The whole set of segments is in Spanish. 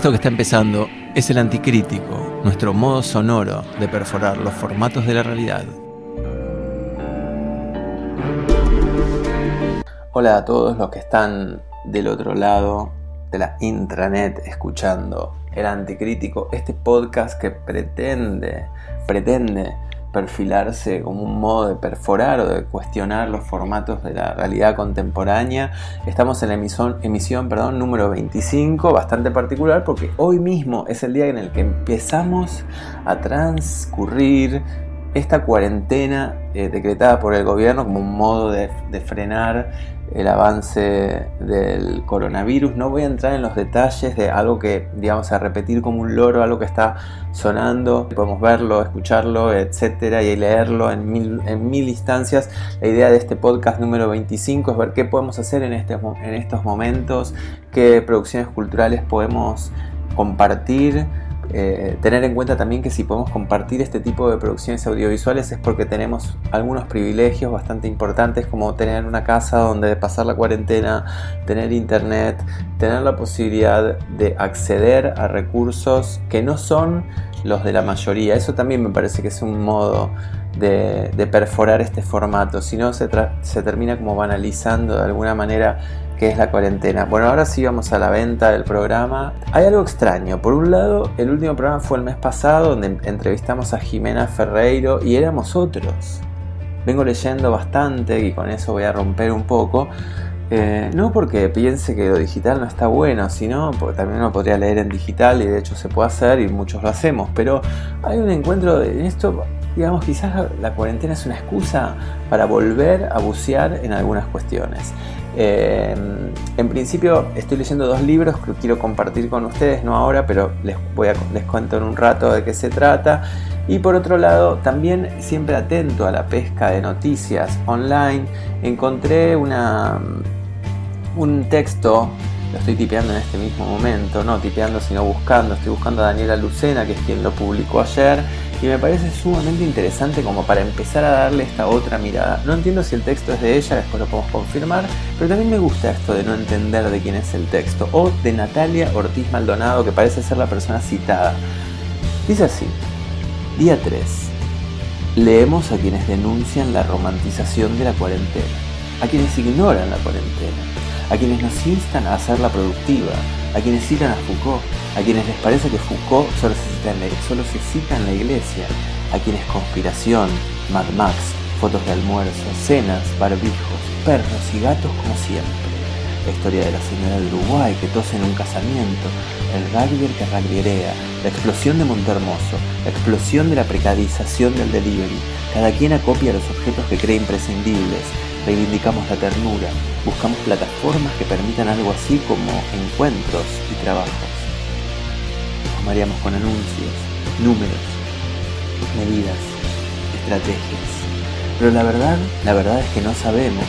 Esto que está empezando es el anticrítico, nuestro modo sonoro de perforar los formatos de la realidad. Hola a todos los que están del otro lado de la intranet escuchando el anticrítico, este podcast que pretende, pretende perfilarse como un modo de perforar o de cuestionar los formatos de la realidad contemporánea. Estamos en la emisión, emisión perdón, número 25, bastante particular porque hoy mismo es el día en el que empezamos a transcurrir esta cuarentena eh, decretada por el gobierno como un modo de, frenar el avance del coronavirus. No voy a entrar en los detalles de algo que, digamos, a repetir como un loro, algo que está sonando, podemos verlo, escucharlo, etcétera, y leerlo en mil, en mil instancias. La idea de este podcast número 25 es ver qué podemos hacer en, este, en estos momentos, qué producciones culturales podemos compartir eh, tener en cuenta también que si podemos compartir este tipo de producciones audiovisuales es porque tenemos algunos privilegios bastante importantes como tener una casa donde pasar la cuarentena, tener internet, tener la posibilidad de acceder a recursos que no son los de la mayoría. Eso también me parece que es un modo de, perforar este formato, si no se, se termina como banalizando de alguna manera que es la cuarentena. Bueno, ahora sí vamos a la venta del programa. Hay algo extraño. Por un lado, el último programa fue el mes pasado donde entrevistamos a Jimena Ferreiro y éramos otros. Vengo leyendo bastante y con eso voy a romper un poco. Eh, no porque piense que lo digital no está bueno, sino porque también uno podría leer en digital y de hecho se puede hacer y muchos lo hacemos. Pero hay un encuentro en esto digamos, quizás la cuarentena es una excusa para volver a bucear en algunas cuestiones. Eh, en principio estoy leyendo dos libros que quiero compartir con ustedes, no ahora, pero les, les cuento en un rato de qué se trata. Y por otro lado, también siempre atento a la pesca de noticias online, encontré una, un texto, lo estoy tipeando en este mismo momento, no tipeando sino buscando, estoy buscando a Daniela Lucena, que es quien lo publicó ayer, y me parece sumamente interesante como para empezar a darle esta otra mirada. No entiendo si el texto es de ella, después lo podemos confirmar, pero también me gusta esto de no entender de quién es el texto, o de Natalia Ortiz Maldonado, que parece ser la persona citada. Dice así, día 3. Leemos a quienes denuncian la romantización de la cuarentena, a quienes ignoran la cuarentena, a quienes nos instan a hacerla productiva, a quienes citan a Foucault, a quienes les parece que Foucault solo se cita en la, iglesia, a quienes conspiración, Mad Max, fotos de almuerzo, cenas, barbijos, perros y gatos como siempre. La historia de la señora de Uruguay que tose en un casamiento, el rugby que rugbyerea, la explosión de Montermoso, la explosión de la precarización del delivery. Cada quien acopia los objetos que cree imprescindibles, reivindicamos la ternura, buscamos plataformas que permitan algo así como encuentros y trabajos. Nos con anuncios, números, medidas, estrategias. Pero la verdad, la verdad es que no sabemos.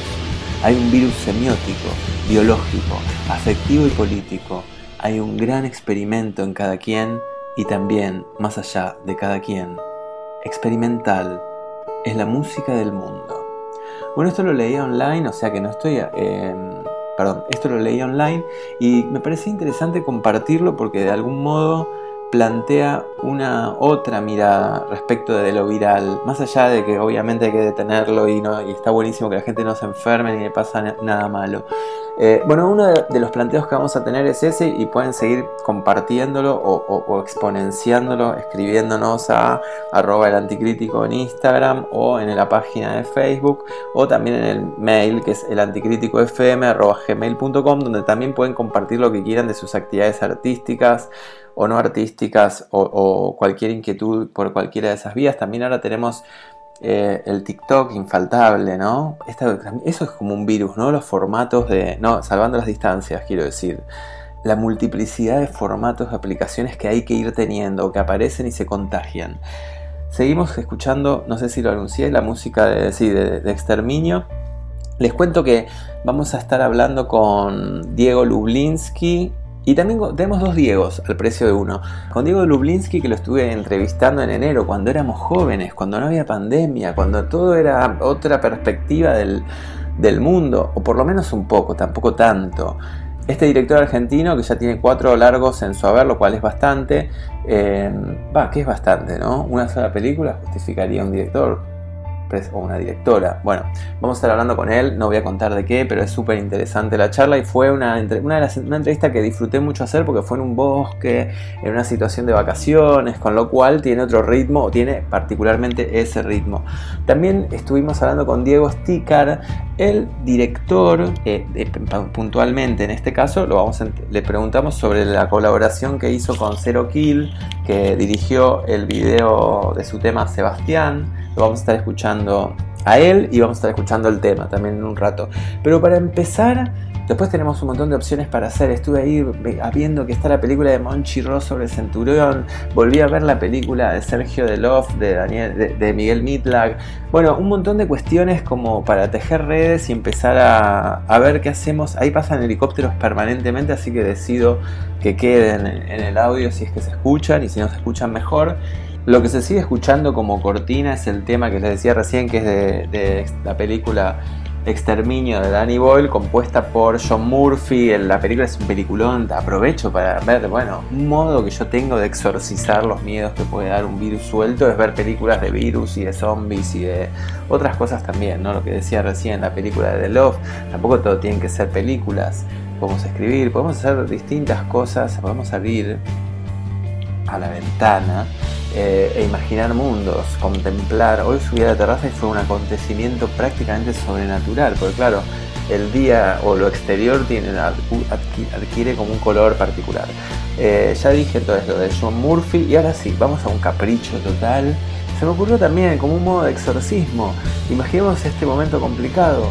Hay un virus semiótico, biológico, afectivo y político. Hay un gran experimento en cada quien y también más allá de cada quien. Experimental es la música del mundo. Bueno, esto lo leí online, o sea que no estoy... Eh, perdón, esto lo leí online y me parece interesante compartirlo porque de algún modo plantea una otra mirada respecto de lo viral, más allá de que obviamente hay que detenerlo y, no, y está buenísimo que la gente no se enferme ni le pasa nada malo. Eh, bueno, uno de, los planteos que vamos a tener es ese y pueden seguir compartiéndolo o, exponenciándolo, escribiéndonos a arroba el anticrítico en Instagram o en la página de Facebook o también en el mail que es el donde también pueden compartir lo que quieran de sus actividades artísticas o no artísticas o, cualquier inquietud por cualquiera de esas vías. También ahora tenemos eh, el TikTok infaltable, ¿no? eso es como un virus, ¿no? Los formatos de... No, salvando las distancias, quiero decir. La multiplicidad de formatos de aplicaciones que hay que ir teniendo, que aparecen y se contagian. Seguimos escuchando, no sé si lo anuncié, la música de, sí, de Exterminio. Les cuento que vamos a estar hablando con Diego Lublinsky y también tenemos dos Diegos al precio de uno. Con Diego Lublinsky, que lo estuve entrevistando en enero, cuando éramos jóvenes, cuando no había pandemia, cuando todo era otra perspectiva del, mundo, o por lo menos un poco, tampoco tanto. este director argentino que ya tiene cuatro largos en su haber, lo cual es bastante, eh, va, que es bastante, ¿no? Una sola película justificaría un director o una directora. Bueno, vamos a estar hablando con él, no voy a contar de qué, pero es súper interesante la charla y fue una, una, de las, entrevista que disfruté mucho hacer porque fue en un bosque, en una situación de vacaciones, con lo cual tiene otro ritmo o tiene particularmente ese ritmo. También estuvimos hablando con Diego Sticar, el director, eh, puntualmente en este caso, lo vamos le preguntamos sobre la colaboración que hizo con Zero Kill, que dirigió el video de su tema Sebastián. Lo vamos a estar escuchando a él y vamos a estar escuchando el tema también en un rato. Pero para empezar, después tenemos un montón de opciones para hacer. Estuve ahí viendo que está la película de Monchi Ross sobre Centurión. Volví a ver la película de Sergio Delof, de, Daniel, de, Miguel Mitlag. Bueno, un montón de cuestiones como para tejer redes y empezar a, a ver qué hacemos. Ahí pasan helicópteros permanentemente, así que decido que queden en el audio si es que se escuchan y si no se escuchan mejor. Lo que se sigue escuchando como cortina es el tema que les decía recién, que es de, la película Exterminio de Danny Boyle, compuesta por John Murphy. La película es un peliculón, aprovecho para ver, bueno, un modo que yo tengo de exorcizar los miedos que puede dar un virus suelto es ver películas de virus y de zombies y de otras cosas también, ¿no? Lo que decía recién, la película de The Love, tampoco todo tienen que ser películas. Podemos escribir, podemos hacer distintas cosas, podemos abrir a la ventana eh, e imaginar mundos, contemplar. Hoy subí a la terraza y fue un acontecimiento prácticamente sobrenatural, porque claro, el día o lo exterior tiene, adquiere como un color particular. Eh, ya dije todo esto de John Murphy y ahora sí, vamos a un capricho total. Se me ocurrió también como un modo de exorcismo. Imaginemos este momento complicado.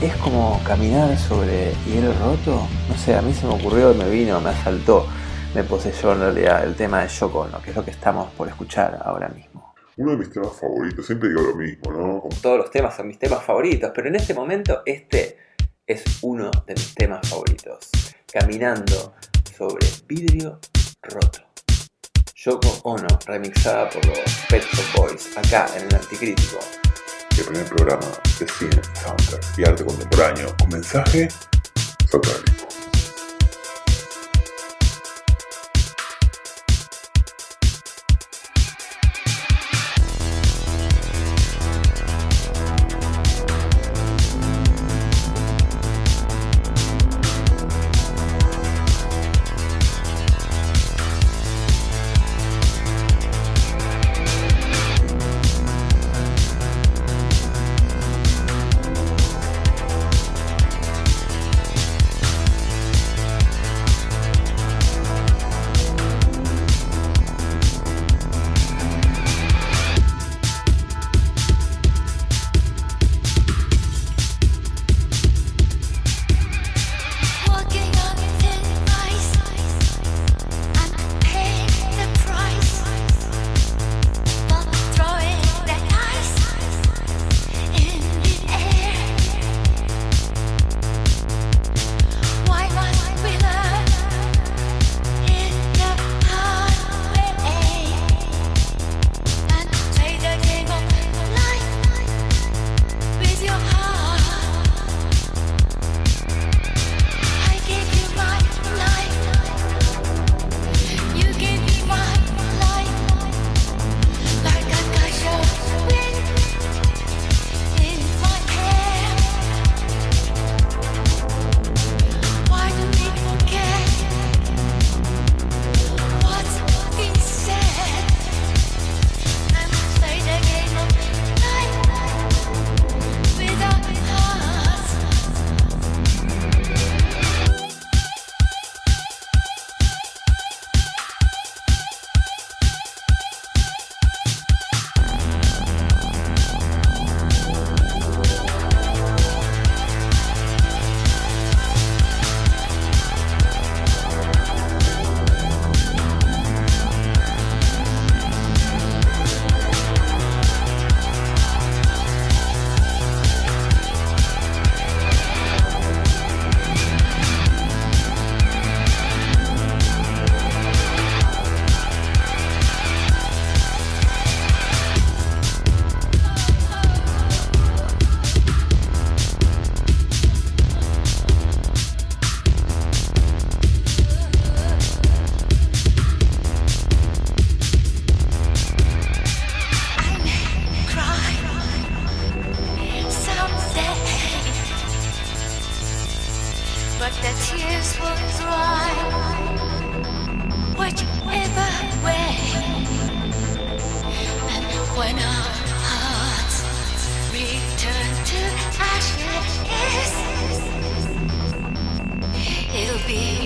Es como caminar sobre hielo roto. No sé, a mí se me ocurrió, me vino, me asaltó me poseyó en realidad el tema de Yoko que es lo que estamos por escuchar ahora mismo. Uno de mis temas favoritos, siempre digo lo mismo, ¿no? Todos los temas son mis temas favoritos, pero en este momento este es uno de mis temas favoritos. Caminando sobre vidrio roto. Yoko Ono, remixada por los Pet Shop Boys, acá en el Anticrítico. El primer programa de cine, soundtrack y arte contemporáneo con mensaje satánico.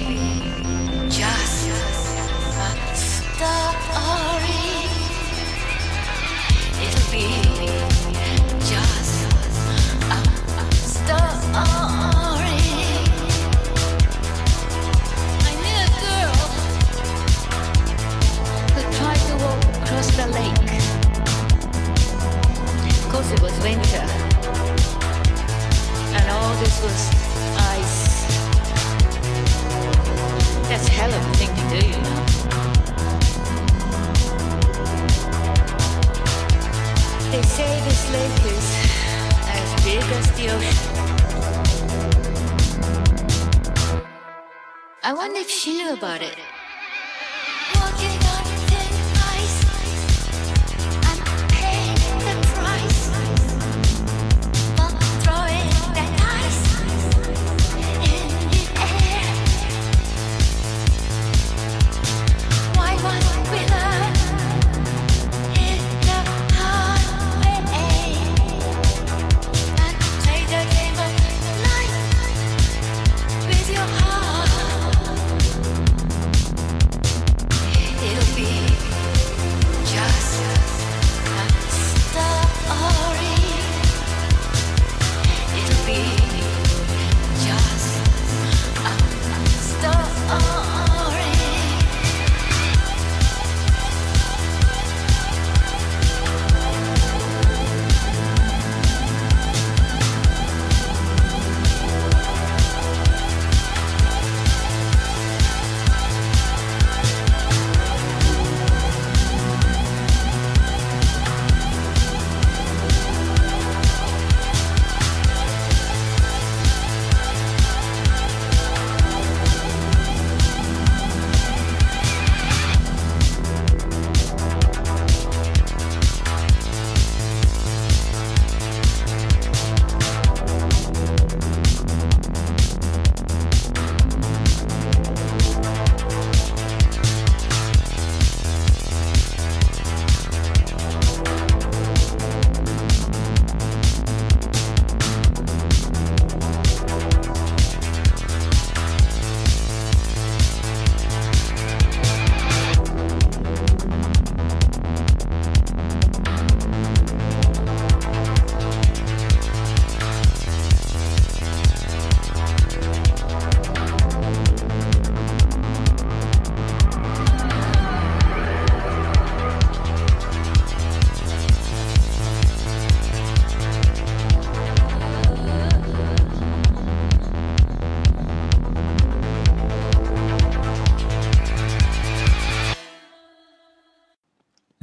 Thank you.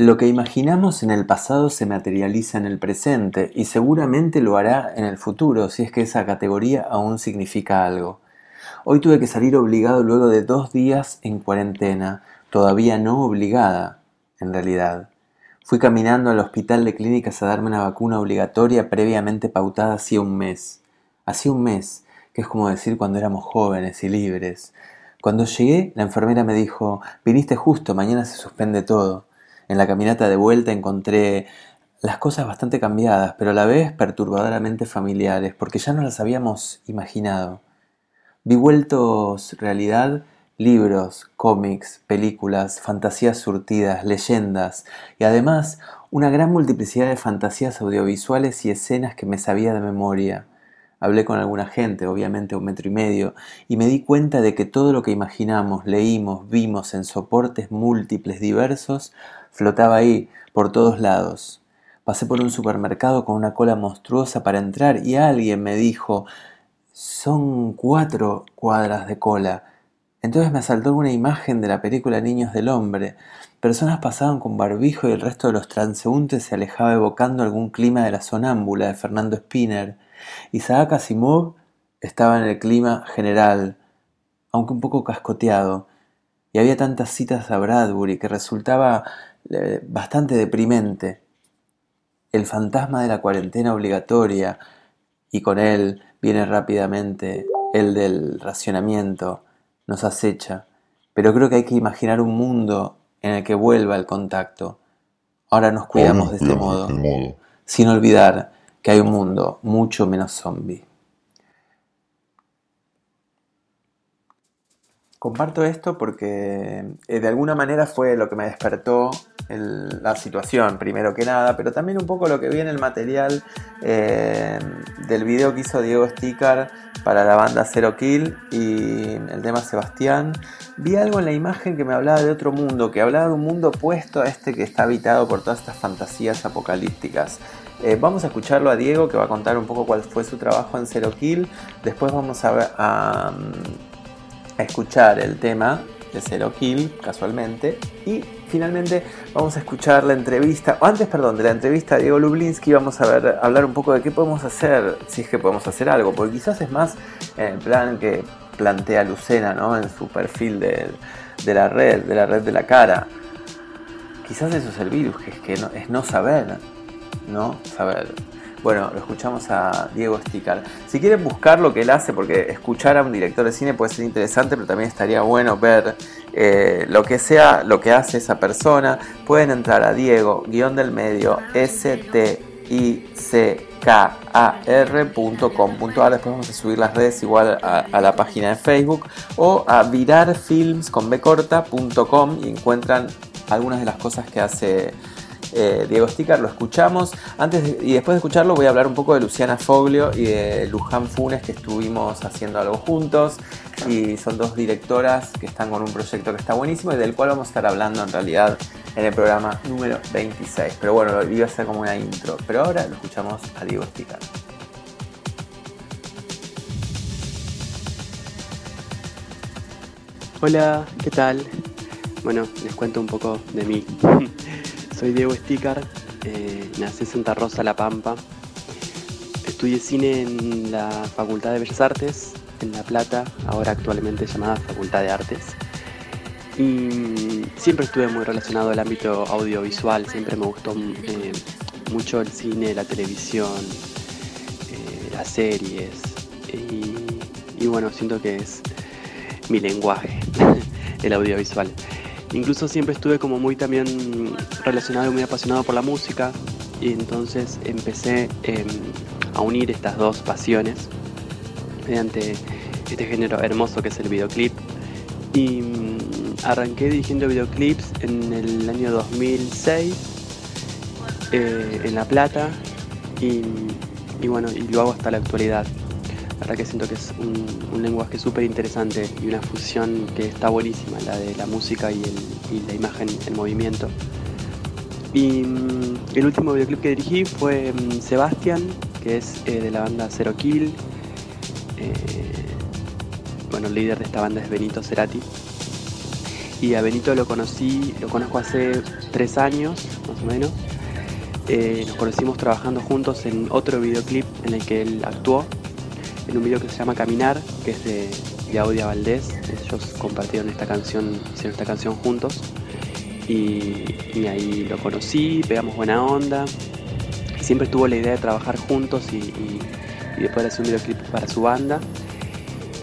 Lo que imaginamos en el pasado se materializa en el presente y seguramente lo hará en el futuro si es que esa categoría aún significa algo. Hoy tuve que salir obligado luego de dos días en cuarentena, todavía no obligada, en realidad. Fui caminando al hospital de clínicas a darme una vacuna obligatoria previamente pautada hacía un mes. Hacía un mes, que es como decir cuando éramos jóvenes y libres. Cuando llegué, la enfermera me dijo, viniste justo, mañana se suspende todo. En la caminata de vuelta encontré las cosas bastante cambiadas, pero a la vez perturbadoramente familiares, porque ya no las habíamos imaginado. Vi vueltos realidad libros, cómics, películas, fantasías surtidas, leyendas y además una gran multiplicidad de fantasías audiovisuales y escenas que me sabía de memoria. Hablé con alguna gente, obviamente un metro y medio, y me di cuenta de que todo lo que imaginamos, leímos, vimos en soportes múltiples diversos Flotaba ahí, por todos lados. Pasé por un supermercado con una cola monstruosa para entrar y alguien me dijo, son cuatro cuadras de cola. Entonces me asaltó una imagen de la película Niños del Hombre. Personas pasaban con barbijo y el resto de los transeúntes se alejaba evocando algún clima de la sonámbula de Fernando Spinner. Isaac Asimov estaba en el clima general, aunque un poco cascoteado, y había tantas citas a Bradbury que resultaba bastante deprimente. El fantasma de la cuarentena obligatoria y con él viene rápidamente el del racionamiento, nos acecha, pero creo que hay que imaginar un mundo en el que vuelva el contacto. Ahora nos cuidamos, de, este modo, sin olvidar que hay un mundo mucho menos zombie. Comparto esto porque eh, de alguna manera fue lo que me despertó la situación, primero que nada, pero también un poco lo que vi en el material eh, del video que hizo Diego Sticker para la banda Zero Kill y el tema Sebastián. Vi algo en la imagen que me hablaba de otro mundo, que hablaba de un mundo opuesto a este que está habitado por todas estas fantasías apocalípticas. Eh, vamos a escucharlo a Diego que va a contar un poco cuál fue su trabajo en Zero Kill. Después vamos a, ver, a a escuchar el tema de Zero Kill, casualmente, y finalmente vamos a escuchar la entrevista, o antes, perdón, de la entrevista a Diego Lublinsky, vamos a ver, hablar un poco de qué podemos hacer, si es que podemos hacer algo, porque quizás es más el plan que plantea Lucena, ¿no? En su perfil de, de la red, de la red de la cara. Quizás eso es el virus, que es que no, es no saber, ¿no? Saber bueno, lo escuchamos a Diego Sticar. Si quieren buscar lo que él hace, porque escuchar a un director de cine puede ser interesante, pero también estaría bueno ver eh, lo que sea, lo que hace esa persona, pueden entrar a Diego, guion del medio, s t i c k a r.com.ar después vamos a subir las redes igual a, la página de Facebook o a virarfilms con y encuentran algunas de las cosas que hace eh, Diego Sticker, lo escuchamos. Antes y después de escucharlo voy a hablar un poco de Luciana Foglio y de Luján Funes que estuvimos haciendo algo juntos y son dos directoras que están con un proyecto que está buenísimo y del cual vamos a estar hablando en realidad en el programa número 26. Pero bueno, lo iba a ser como una intro. Pero ahora lo escuchamos a Diego Sticker. Hola, ¿qué tal? Bueno, les cuento un poco de mí. Soy Diego Sticar, eh, nací en Santa Rosa, La Pampa. Estudié cine en la Facultad de Bellas Artes, en La Plata, ahora actualmente llamada Facultad de Artes. Y siempre estuve muy relacionado al ámbito audiovisual, siempre me gustó eh, mucho el cine, la televisión, eh, las series. y bueno, siento que es mi lenguaje, el audiovisual. Incluso siempre estuve como muy también relacionado y muy apasionado por la música y entonces empecé em, a unir estas dos pasiones mediante este género hermoso que es el videoclip. Y mm, arranqué dirigiendo videoclips en el año 2006 eh, en La Plata y, y bueno, y lo hago hasta la actualidad. La verdad que siento que es un, lenguaje súper interesante y una fusión que está buenísima, la de la música y, la imagen en movimiento. Y mm, el último videoclip que dirigí fue mm, Sebastián, que es eh, de la banda Zero Kill. Eh, bueno, el líder de esta banda es Benito Cerati. Y a Benito lo conocí, lo conozco hace tres años, más o menos. Eh, nos conocimos trabajando juntos en otro videoclip en el que él actuó, en un video que se llama Caminar, que es de, Audia Valdés. Ellos compartieron esta canción, hicieron esta canción juntos. Y, ahí lo conocí, pegamos buena onda. Siempre tuvo la idea de trabajar juntos y, y, de poder hacer un videoclip para su banda.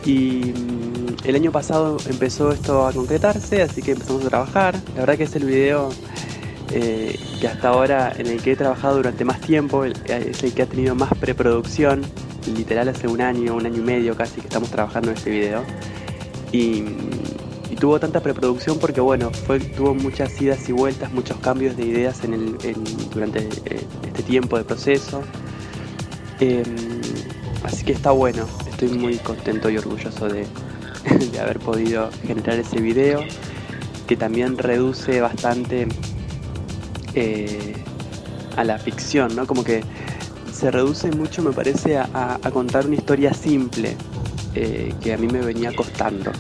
Y mm, el año pasado empezó esto a concretarse, así que empezamos a trabajar. La verdad que es el video eh, que hasta ahora en el que he trabajado durante más tiempo, es el que ha tenido más preproducción literal hace un año, un año y medio casi que estamos trabajando en este video. Y, tuvo tanta preproducción porque bueno, tuvo muchas idas y vueltas, muchos cambios de ideas en durante eh, este tiempo de proceso. Em, así que está bueno, estoy muy contento y orgulloso de, haber podido generar ese video que también reduce bastante eh, a la ficción, ¿no? Como que se reduce mucho, me parece, a, contar una historia simple eh, que a mí me venía costando.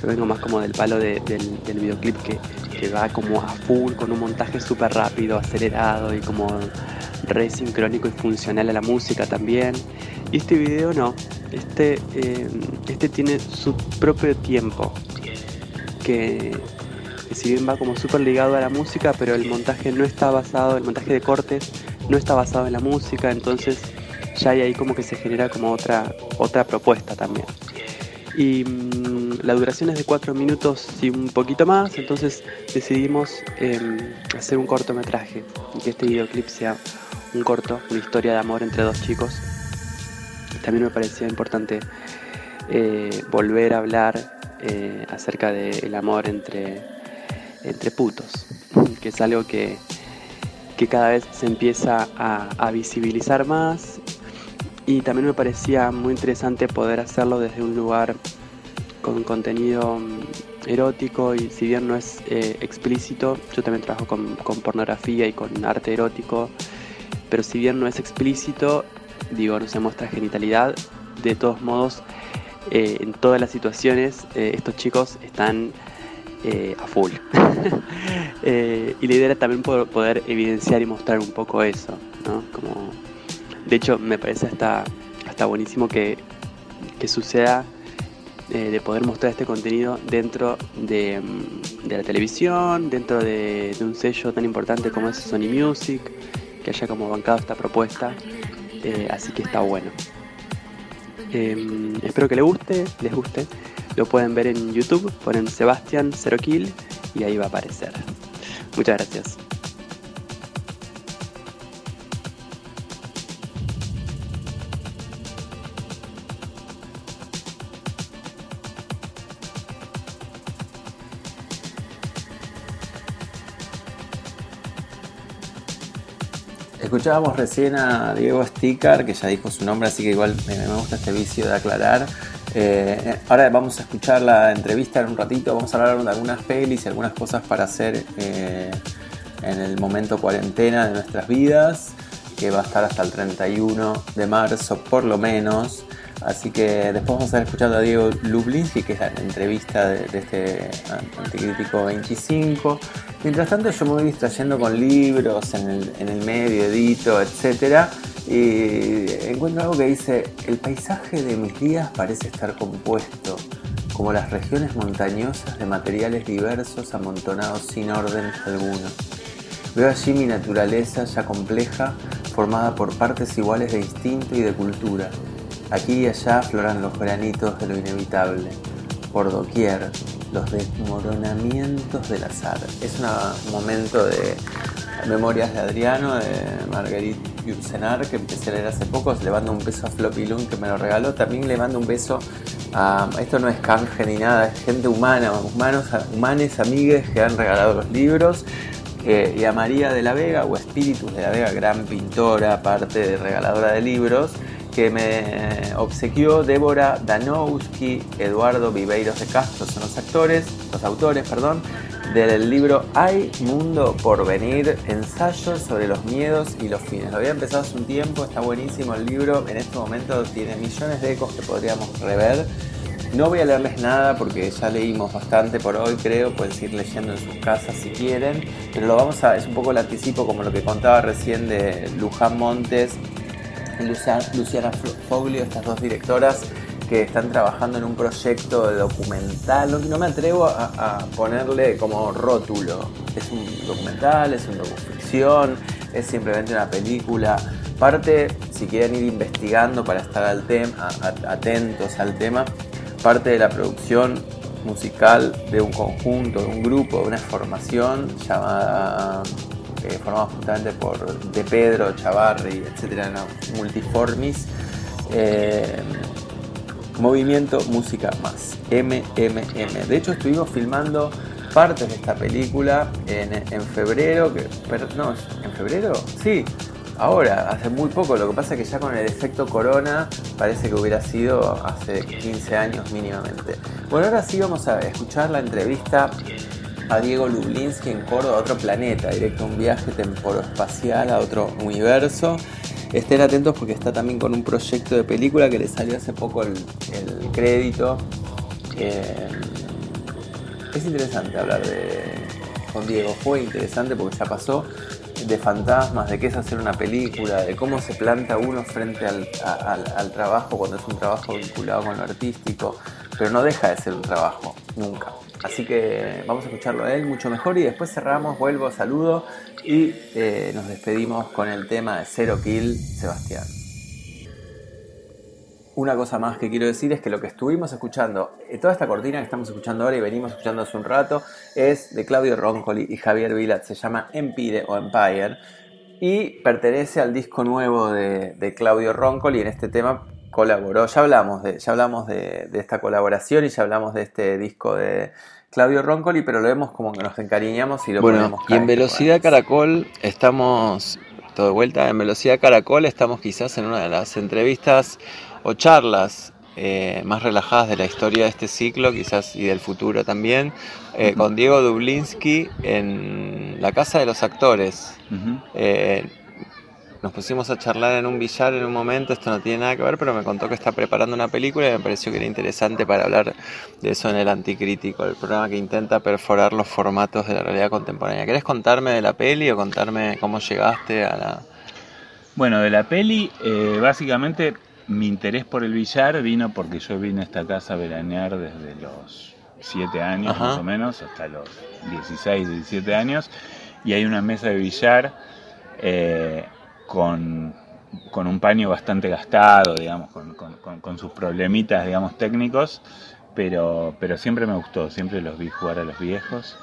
Yo vengo más como del palo del, videoclip que, va como a full, con un montaje súper rápido, acelerado y como re sincrónico y funcional a la música también. Y este video no, este, eh, este tiene su propio tiempo, que, si bien va como súper ligado a la música, pero el montaje no está basado, el montaje de cortes no está basado en la música, entonces ya hay ahí como que se genera como otra, otra propuesta también. Y mm, la duración es de 4 minutos y un poquito más, entonces decidimos em, hacer un cortometraje y que este videoclip sea un corto, una historia de amor entre dos chicos. También me parecía importante eh, volver a hablar eh, acerca del amor entre, entre putos, que es algo que, que cada vez se empieza a, visibilizar más. Y también me parecía muy interesante poder hacerlo desde un lugar con contenido mm, erótico y si bien no es eh, explícito, yo también trabajo con, pornografía y con arte erótico, pero si bien no es explícito, digo, no se muestra genitalidad, de todos modos, eh, en todas las situaciones eh, estos chicos están a full. y la idea era también poder evidenciar y mostrar un poco eso, ¿no? Como de hecho, me parece hasta, hasta buenísimo que, suceda eh, de poder mostrar este contenido dentro de, mm, la televisión, dentro de, un sello tan importante como es Sony Music, que haya como bancado esta propuesta. Eh, así que está bueno. Em, espero que les guste, les guste. Lo pueden ver en YouTube, ponen Sebastián Zero Kill y ahí va a aparecer. Muchas gracias. Escuchábamos recién a Diego Sticker, que ya dijo su nombre, así que igual me, gusta este vicio de aclarar. Eh, ahora vamos a escuchar la entrevista en un ratito, vamos a hablar de algunas pelis y algunas cosas para hacer eh, en el momento cuarentena de nuestras vidas, que va a estar hasta el 31 de marzo por lo menos. Así que después vamos a estar escuchando a Diego Lublinsky, que es la entrevista de, este Anticrítico 25. Mientras tanto yo me voy distrayendo con libros en el, medio, edito, etc. Y encuentro algo que dice, el paisaje de mis días parece estar compuesto, como las regiones montañosas de materiales diversos amontonados sin orden alguno. Veo allí mi naturaleza ya compleja, formada por partes iguales de instinto y de cultura Aquí y allá afloran los granitos de lo inevitable. Por doquier, los desmoronamientos del azar. Es un momento de Memorias de Adriano, de Marguerite Yursenar, que empecé a leer hace poco. Le mando un beso a Floppy Loon, que me lo regaló. También le mando un beso a. Esto no es canje ni nada, es gente humana, humanos, humanes, amigues que han regalado los libros. Y a María de la Vega, o Espíritus de la Vega, gran pintora, aparte de regaladora de libros que me obsequió Débora Danowski, Eduardo Viveiros de Castro, son los actores, los autores, perdón, del libro Hay Mundo por Venir, ensayos sobre los miedos y los fines. Lo había empezado hace un tiempo, está buenísimo el libro, en este momento tiene millones de ecos que podríamos rever. No voy a leerles nada porque ya leímos bastante por hoy, creo, pueden seguir leyendo en sus casas si quieren, pero lo vamos a, es un poco el anticipo como lo que contaba recién de Luján Montes Luciana Foglio, estas dos directoras que están trabajando en un proyecto documental. No, me atrevo a, ponerle como rótulo. Es un documental, es una docuficción, es simplemente una película. Parte, si quieren ir investigando para estar al tema, atentos al tema, parte de la producción musical de un conjunto, de un grupo, de una formación llamada formado justamente por De Pedro, Chavarri, etcétera, Multiformis. Eh, movimiento Música Más, MMM. De hecho, estuvimos filmando partes de esta película en, febrero, que, no, ¿en febrero? Sí, ahora, hace muy poco. Lo que pasa es que ya con el efecto corona parece que hubiera sido hace 15 años mínimamente. Bueno, ahora sí vamos a escuchar la entrevista a Diego Lublinsky en Córdoba, a otro planeta, directo a un viaje temporoespacial a otro universo. Estén atentos porque está también con un proyecto de película que le salió hace poco el, crédito. Eh, es interesante hablar de, con Diego, fue interesante porque ya pasó de fantasmas, de qué es hacer una película, de cómo se planta uno frente al, al trabajo cuando es un trabajo vinculado con lo artístico, pero no deja de ser un trabajo, nunca. Así que vamos a escucharlo a él mucho mejor y después cerramos, vuelvo, saludo y eh, nos despedimos con el tema de Zero Kill, Sebastián. una cosa más que quiero decir es que lo que estuvimos escuchando, eh, toda esta cortina que estamos escuchando ahora y venimos escuchando hace un rato, es de Claudio Roncoli y Javier Vilat, se llama Empire o Empire y pertenece al disco nuevo de, Claudio Roncoli en este tema colaboró, ya hablamos, de, ya hablamos de, esta colaboración y ya hablamos de este disco de Claudio Roncoli, pero lo vemos como que nos encariñamos y lo bueno, ponemos Y en Velocidad Caracol estamos, todo de vuelta, en Velocidad Caracol estamos quizás en una de las entrevistas o charlas eh, más relajadas de la historia de este ciclo, quizás y del futuro también, eh, con Diego Dublinsky en la Casa de los Actores. Eh, nos pusimos a charlar en un billar en un momento, esto no tiene nada que ver, pero me contó que está preparando una película y me pareció que era interesante para hablar de eso en el Anticrítico, el programa que intenta perforar los formatos de la realidad contemporánea. ¿Querés contarme de la peli o contarme cómo llegaste a la... Bueno, de la peli, básicamente mi interés por el billar vino porque yo vine a esta casa a veranear desde los 7 años más o menos, hasta los 16, 17 años, y hay una mesa de billar eh, con, un paño bastante gastado, digamos, con, sus problemitas, digamos, técnicos, pero, pero siempre me gustó, siempre los vi jugar a los viejos.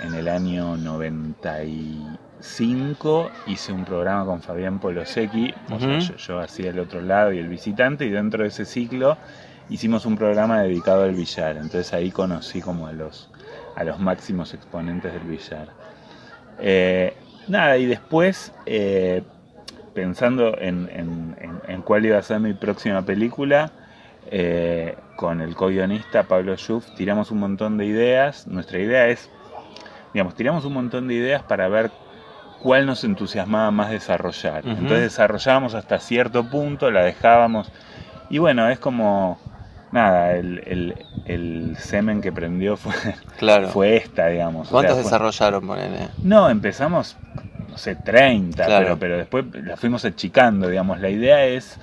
En el año 90 5 hice un programa con Fabián Polosecki, yo, hacía el otro lado y el visitante, y dentro de ese ciclo hicimos un programa dedicado al billar. Entonces ahí conocí como a los, a los máximos exponentes del billar. Eh, nada, y después, eh, pensando en, cuál iba a ser mi próxima película, eh, con el co-guionista Pablo Schuff tiramos un montón de ideas. Nuestra idea es, digamos, tiramos un montón de ideas para ver cuál nos entusiasmaba más desarrollar. Entonces desarrollábamos hasta cierto punto, la dejábamos. Y bueno, es como, nada, el, el, semen que prendió fue, claro. fue esta, digamos. ¿Cuántos desarrollaron? No, empezamos, no sé, 30, pero, pero después la fuimos achicando, digamos. La idea es,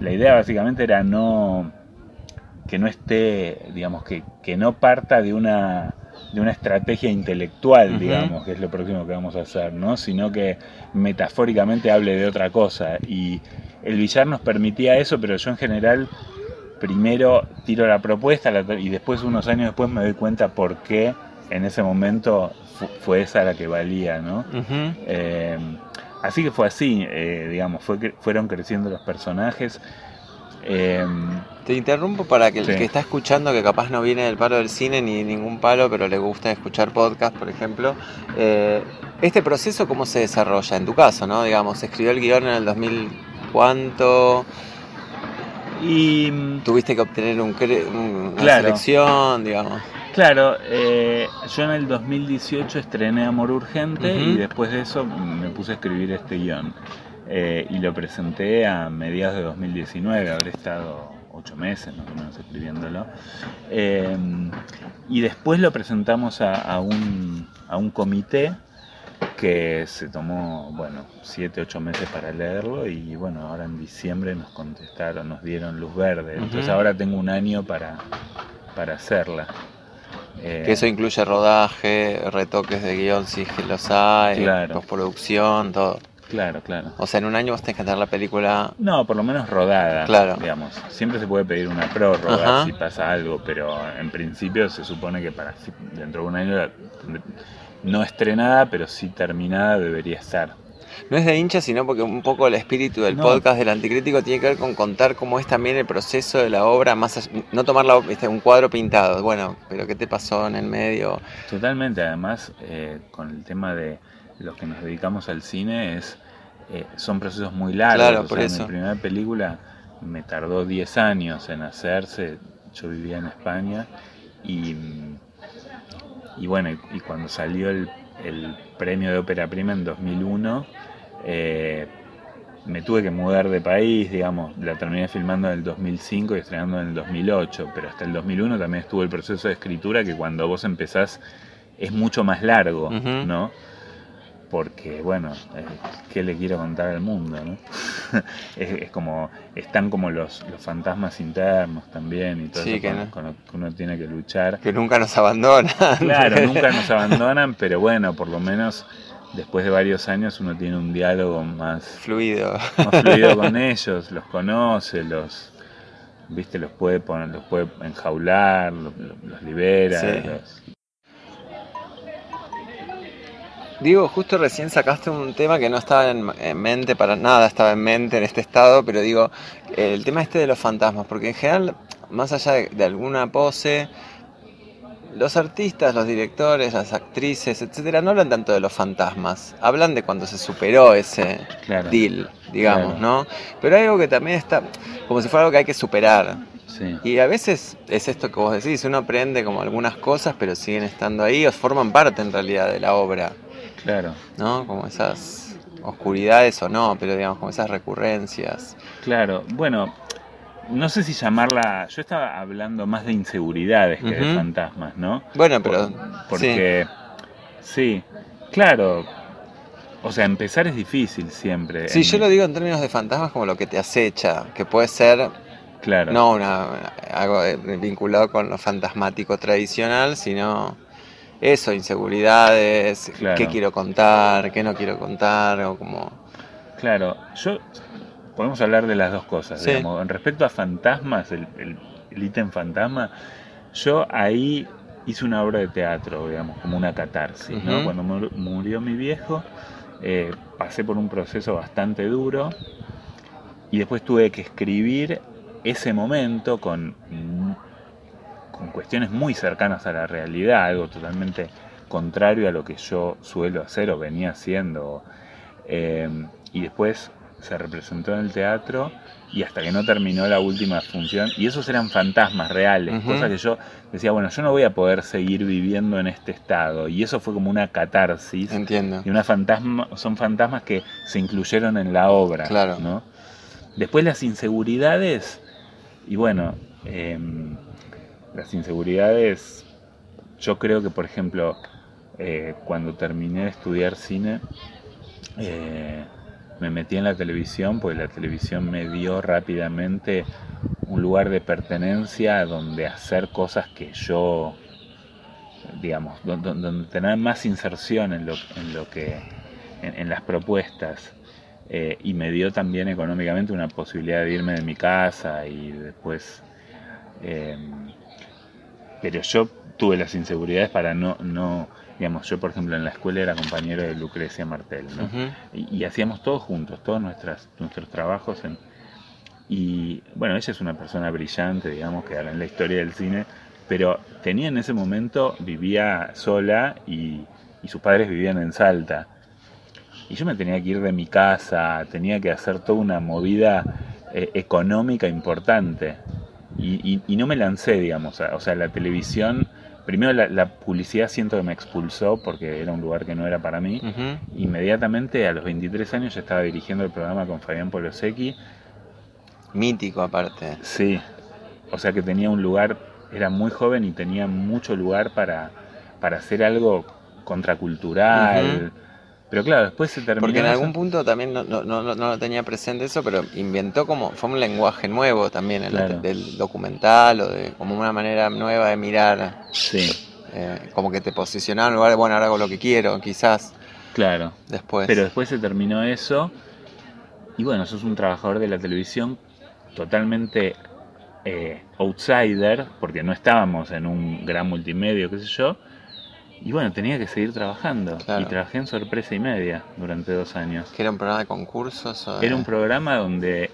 la idea básicamente era no, que no esté, digamos, que, que no parta de una de una estrategia intelectual, digamos, que es lo próximo que vamos a hacer, ¿no? Sino que metafóricamente hable de otra cosa. Y el billar nos permitía eso, pero yo en general primero tiro la propuesta y después, unos años después, me doy cuenta por qué en ese momento fue esa la que valía, ¿no? Eh, así que fue así, eh, digamos, fue, fueron creciendo los personajes. Eh, te interrumpo para que el que está escuchando, que capaz no viene del palo del cine ni ningún palo, pero le gusta escuchar podcast, por ejemplo, este proceso cómo se desarrolla en tu caso, ¿no? Digamos, escribió el guion en el 2000, ¿cuánto? Y tuviste que obtener un, una selección, digamos. Claro, eh, yo en el 2018 estrené Amor Urgente y después de eso me puse a escribir este guion. Eh, y lo presenté a mediados de 2019, habré estado ocho meses más o menos escribiéndolo. Em, y después lo presentamos a, un, a un comité que se tomó, bueno, siete, ocho meses para leerlo y bueno, ahora en diciembre nos contestaron, nos dieron luz verde. Entonces ahora tengo un año para, para hacerla. Que eso incluye rodaje, retoques de guion si los hay, postproducción, todo. Claro, claro. O sea, en un año vos tenés que tener la película. No, por lo menos rodada. Claro. Digamos. Siempre se puede pedir una prórroga si pasa algo, pero en principio se supone que para dentro de un año no estrenada, pero sí terminada debería estar. No es de hincha, sino porque un poco el espíritu del podcast del anticrítico tiene que ver con contar cómo es también el proceso de la obra, más no tomar la, este, un cuadro pintado, bueno, pero ¿qué te pasó en el medio? Totalmente, además eh, con el tema de los que nos dedicamos al cine es eh, son procesos muy largos. Claro, Mi primera película me tardó 10 años en hacerse. Yo vivía en España y, y bueno, y, cuando salió el, premio de ópera prima en 2001, eh, me tuve que mudar de país, digamos, la terminé filmando en el 2005 y estrenando en el 2008, pero hasta el 2001 también estuvo el proceso de escritura que cuando vos empezás es mucho más largo, ¿no? porque bueno, eh, ¿qué le quiero contar al mundo? ¿no? es, como, están como los, los fantasmas internos también y todo eso con, lo que uno tiene que luchar. Que nunca nos abandonan. Claro, nunca nos abandonan, pero bueno, por lo menos después de varios años uno tiene un diálogo más fluido, más fluido con ellos, los conoce, los viste, los puede poner, los puede enjaular, los, los libera. Sí. los- Digo, justo recién sacaste un tema que no estaba en, en mente para nada, estaba en mente en este estado, pero digo, el tema este de los fantasmas, porque en general, más allá de, de alguna pose, los artistas, los directores, las actrices, etcétera, no hablan tanto de los fantasmas, hablan de cuando se superó ese Claro. deal, digamos, Claro. ¿no? Pero hay algo que también está, como si fuera algo que hay que superar. Sí. Y a veces es esto que vos decís, uno aprende como algunas cosas, pero siguen estando ahí, o forman parte en realidad de la obra. Claro, ¿no? Como esas oscuridades o no, pero digamos, como esas recurrencias. claro. Bueno, no sé si llamarla. Yo estaba hablando más de inseguridades que de fantasmas, ¿no? Bueno, pero Porque. Sí. claro. O sea, empezar es difícil siempre. sí. En- yo lo digo en términos de fantasmas como lo que te acecha, que puede ser Claro. no una, algo vinculado con lo fantasmático tradicional, sino eso, inseguridades, Claro. qué quiero contar, qué no quiero contar, o como... Claro, yo podemos hablar de las dos cosas, Sí. digamos. En respecto a fantasmas, el, el, el ítem fantasma, yo ahí hice una obra de teatro, digamos, como una catarsis, ¿no? Cuando mur- murió mi viejo, eh, pasé por un proceso bastante duro y después tuve que escribir ese momento con, con cuestiones muy cercanas a la realidad, algo totalmente contrario a lo que yo suelo hacer o venía haciendo. Eh, y después se representó en el teatro y hasta que no terminó la última función, y esos eran fantasmas reales, cosas que yo decía, bueno, yo no voy a poder seguir viviendo en este estado, y eso fue como una catarsis, Entiendo. y una fantasma, son fantasmas que se incluyeron en la obra, Claro. ¿no? Después las inseguridades, y bueno, em, las inseguridades, yo creo que, por ejemplo, eh, cuando terminé de estudiar cine, eh, me metí en la televisión, porque la televisión me dio rápidamente un lugar de pertenencia donde hacer cosas que yo, digamos, don- don- donde tener más inserción en lo, en lo que, en, las propuestas. Eh, y me dio también económicamente una posibilidad de irme de mi casa y después... eh, pero yo tuve las inseguridades para no, digamos, yo por ejemplo en la escuela era compañero de Lucrecia Martel, ¿no? Y, y hacíamos todos juntos, todos nuestras, nuestros trabajos. En, y bueno, ella es una persona brillante, digamos, que en la historia del cine, pero tenía en ese momento, vivía sola y, y sus padres vivían en Salta. Y yo me tenía que ir de mi casa, tenía que hacer toda una movida eh, económica importante. Y, y- y no me lancé, digamos, a- o sea, la televisión, primero la, la publicidad siento que me expulsó porque era un lugar que no era para mí. Inmediatamente a los 23 años ya estaba dirigiendo el programa con Fabián Polosecchi. Mítico aparte. Sí, o sea que tenía un lugar, era muy joven y tenía mucho lugar para, para hacer algo contracultural. Pero claro, después se terminó. Porque en algún punto también no, no, no, no lo tenía presente eso, pero inventó como, fue un lenguaje nuevo también, el Claro. del documental o de como una manera nueva de mirar, Sí, eh, como que te posicionaba en lugar de, bueno, ahora hago lo que quiero, quizás claro. después. Pero después se terminó eso. Y bueno, sos un trabajador de la televisión totalmente eh, outsider, porque no estábamos en un gran multimedio, qué sé yo. Y bueno, tenía que seguir trabajando. Claro. Y trabajé en sorpresa y media durante dos años. que era un programa de concursos. o de- Era un programa donde,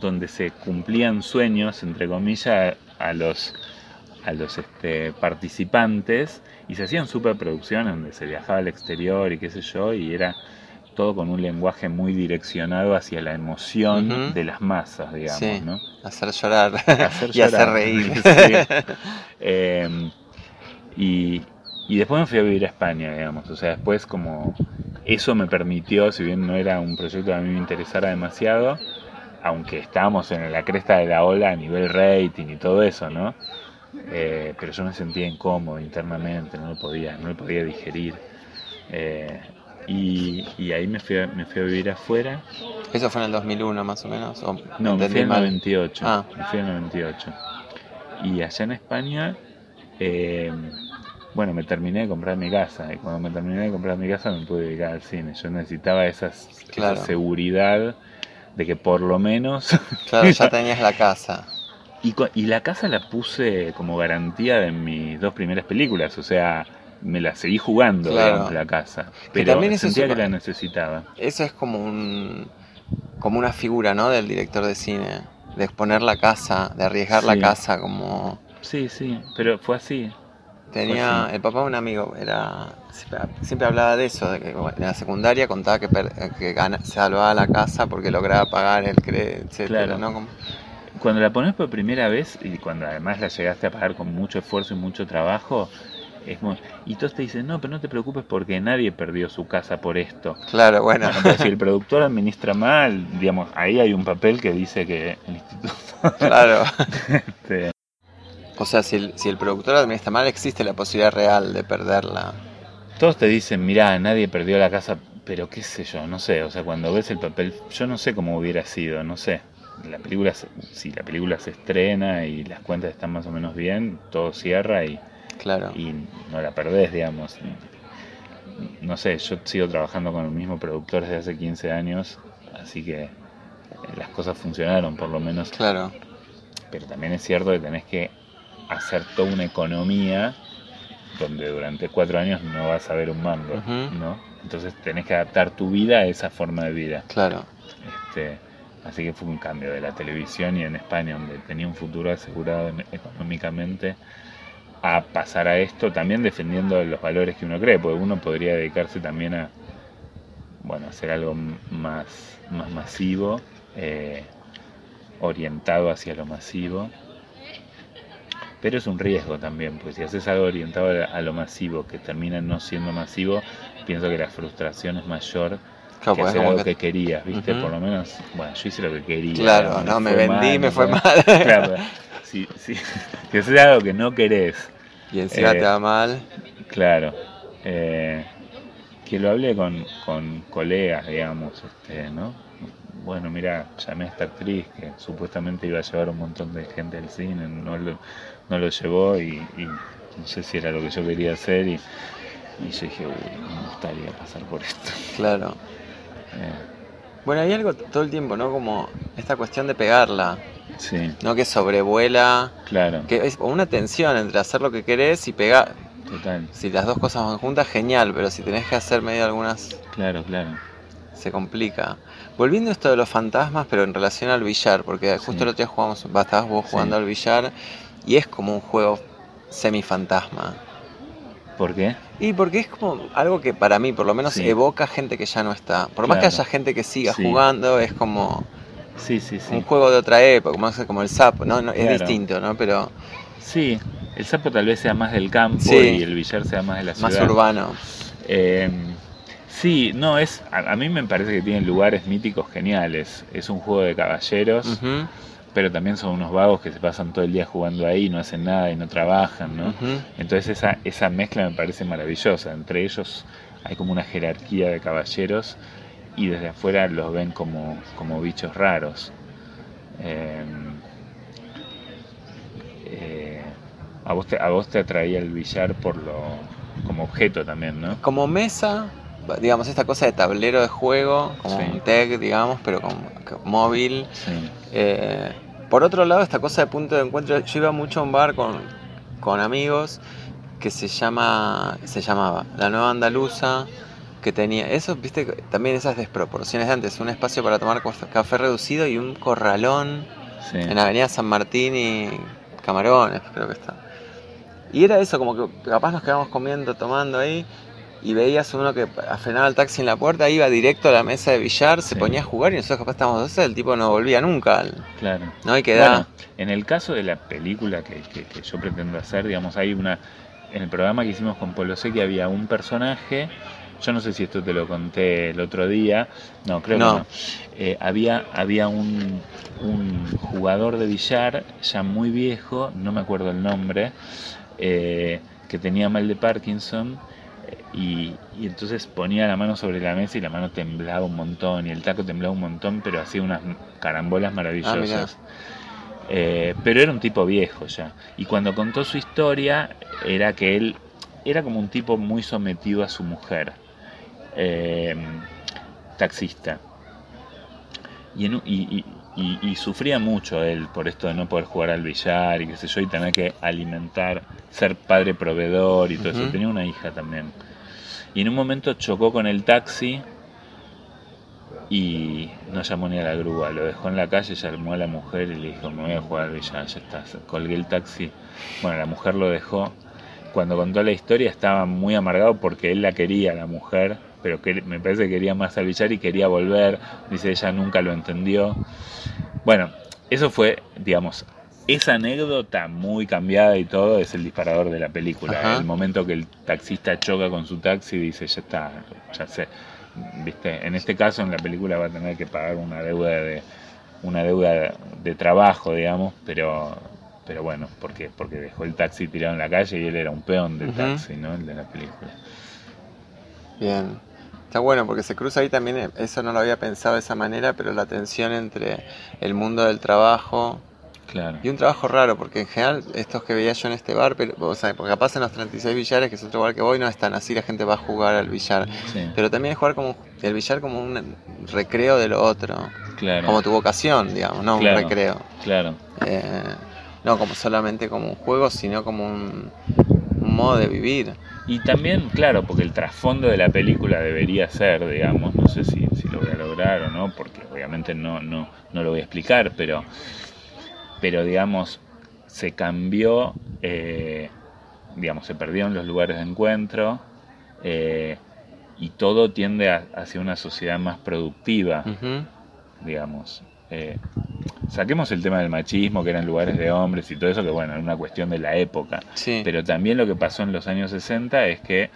donde se cumplían sueños, entre comillas, a los, a los este, participantes y se hacían superproducciones donde se viajaba al exterior y qué sé yo, y era todo con un lenguaje muy direccionado hacia la emoción de las masas, digamos, Sí. ¿no? hacer llorar Hacer y hacer llorar. reír. Sí. Eh, y, y después me fui a vivir a España, digamos. O sea, después como eso me permitió, si bien no era un proyecto que a mí me interesara demasiado, aunque estábamos en la cresta de la ola a nivel rating y todo eso, ¿no? Eh, pero yo me sentía incómodo internamente, no lo podía, no lo podía digerir. Eh, y, y ahí me fui, a, me fui a vivir afuera. Eso fue en el 2001 más o menos. o No, me fui en el mal. 98. Ah. Me fui en el 98. Y allá en España, eh, bueno, me terminé de comprar mi casa. Y cuando me terminé de comprar mi casa me pude dedicar al cine. Yo necesitaba esas, esa seguridad de que por lo menos, Claro, ya tenías la casa. Y, y la casa la puse como garantía de mis dos primeras películas, o sea, me la seguí jugando, digamos, la casa. Pero también sentía que la necesitaba. Eso es como un como una figura, ¿no? Del director de cine, de exponer la casa, de arriesgar la casa como... Sí, sí, pero fue así. Tenía, el papá de un amigo, era siempre, hablaba de eso, de que en la secundaria contaba que, que salvaba la casa porque lograba pagar el crédito, etcétera, ¿no? Cuando la pones por primera vez y cuando además la llegaste a pagar con mucho esfuerzo y mucho trabajo, y todos te dicen, no, pero no te preocupes porque nadie perdió su casa por esto. Claro, bueno. si el productor administra mal, digamos, ahí hay un papel que dice que el instituto... Claro. Este, o sea, si el, si el productor administra mal, existe la posibilidad real de perderla. Todos te dicen, mirá, nadie perdió la casa, pero qué sé yo, no sé, o sea, cuando ves el papel, yo no sé cómo hubiera sido, no sé. La película, si la película se estrena y las cuentas están más o menos bien, todo cierra y Claro. Y no la perdés, digamos. No sé, yo sigo trabajando con el mismo productor desde hace 15 años, así que eh, las cosas funcionaron por lo menos. Claro. Pero también es cierto que tenés que hacer toda una economía donde durante cuatro años no vas a ver un mando, ¿no? Entonces tenés que adaptar tu vida a esa forma de vida. Claro. Este, así que fue un cambio de la televisión y en España, donde tenía un futuro asegurado económicamente, a pasar a esto también defendiendo los valores que uno cree, porque uno podría dedicarse también a bueno, hacer algo más, más masivo, eh, orientado hacia lo masivo. Pero es un riesgo también, pues si haces algo orientado a lo masivo que termina no siendo masivo, pienso que la frustración es mayor que hacer algo que... querías, ¿viste? Por lo menos, bueno, yo hice lo que quería. Claro, no, me, vendí, y me fue mal. claro, si, si, si haces algo que no querés. Y encima te eh, va mal. Claro. Eh, que lo hablé con, con colegas, digamos, este, ¿no? Bueno, mira, llamé a esta actriz que supuestamente iba a llevar un montón de gente al cine, no lo, no lo llevó y, no sé si era lo que yo quería hacer y, y yo dije, uy, me gustaría pasar por esto. Claro. Eh, bueno, hay algo todo el tiempo, ¿no? Como esta cuestión de pegarla. Sí. No que sobrevuela. Claro. Que es una tensión entre hacer lo que querés y pegar. Total. Si las dos cosas van juntas, genial, pero si tenés que hacer medio algunas. Claro, claro. Se complica. Volviendo a esto de los fantasmas, pero en relación al billar, porque justo el otro día jugamos, estabas vos jugando al billar y es como un juego semi-fantasma. ¿Por qué? Y porque es como algo que para mí, por lo menos, evoca gente que ya no está. Por más que haya gente que siga jugando, es como sí, sí, un juego de otra época, como, el sapo, ¿no? es distinto, ¿no? Pero. Sí, el sapo tal vez sea más del campo y el billar sea más de la ciudad. Más urbano. Em, sí, no, es. A, mí me parece que tiene lugares míticos geniales. Es un juego de caballeros pero también son unos vagos que se pasan todo el día jugando ahí, no hacen nada y no trabajan, ¿no? Entonces esa, esa mezcla me parece maravillosa. Entre ellos hay como una jerarquía de caballeros y desde afuera los ven como, como bichos raros. Em, eh, a, vos te, a vos te atraía el billar por lo, como objeto también, ¿no? Como mesa, digamos, esta cosa de tablero de juego, como un tech, digamos, pero como, móvil. Sí. Eh, por otro lado, esta cosa de punto de encuentro, yo iba mucho a un bar con, con amigos que se llama se llamaba La Nueva Andaluza, que tenía eso, viste, también esas desproporciones de antes, un espacio para tomar café reducido y un corralón en Avenida San Martín y Camarones, creo que está. Y era eso, como que capaz nos quedamos comiendo, tomando ahí, y veías uno que frenaba el taxi en la puerta, iba directo a la mesa de billar, se ponía a jugar y nosotros capaz estábamos dos, el tipo no volvía nunca. Claro. ¿No? Y queda... en el caso de la película que, yo pretendo hacer, digamos, hay una... En el programa que hicimos con Polo que había un personaje, yo no sé si esto te lo conté el otro día, no, creo que no. Eh, había había un, un jugador de billar ya muy viejo, no me acuerdo el nombre, eh, que tenía mal de Parkinson y, entonces ponía la mano sobre la mesa y la mano temblaba un montón y el taco temblaba un montón, pero hacía unas carambolas maravillosas. Ah, eh, pero era un tipo viejo ya. Y cuando contó su historia, era que él era como un tipo muy sometido a su mujer, eh, taxista. Y, y, sufría mucho él por esto de no poder jugar al billar y qué sé yo, y tener que alimentar, ser padre proveedor y todo eso. Tenía una hija también. Y en un momento chocó con el taxi y no llamó ni a la grúa, lo dejó en la calle, llamó a la mujer y le dijo, me voy a jugar al billar, ya está, colgué el taxi. Bueno, la mujer lo dejó. Cuando contó la historia estaba muy amargado porque él la quería, la mujer, pero que me parece que quería más al billar y quería volver. Dice, ella nunca lo entendió. Bueno, eso fue, digamos, esa anécdota muy cambiada y todo es el disparador de la película. El momento que el taxista choca con su taxi y dice, ya está, ya sé. ¿Viste? En este caso en la película va a tener que pagar una deuda de una deuda de trabajo, digamos, pero pero bueno, porque porque dejó el taxi tirado en la calle y él era un peón del taxi, ¿no? El de la película. Bien. Está bueno porque se cruza ahí también, eh, eso no lo había pensado de esa manera, pero la tensión entre el mundo del trabajo claro. y un trabajo raro, porque en general estos que veía yo en este bar, pero, o sea, porque capaz en los 36 billares, que es otro bar que voy, no están así, la gente va a jugar al billar. Pero también es jugar como el billar como un recreo de lo otro. Claro. Como tu vocación, digamos, no un recreo. Claro. Eh, no como solamente como un juego, sino como un modo de vivir. Y también, claro, porque el trasfondo de la película debería ser, digamos, no sé si, lo voy a lograr o no, porque obviamente no, no, no lo voy a explicar, pero, pero digamos, se cambió, eh, digamos, se perdieron los lugares de encuentro eh, y todo tiende hacia una sociedad más productiva, digamos. Eh, saquemos el tema del machismo, que eran lugares de hombres y todo eso, que bueno, era una cuestión de la época. Pero también lo que pasó en los años 60 es que,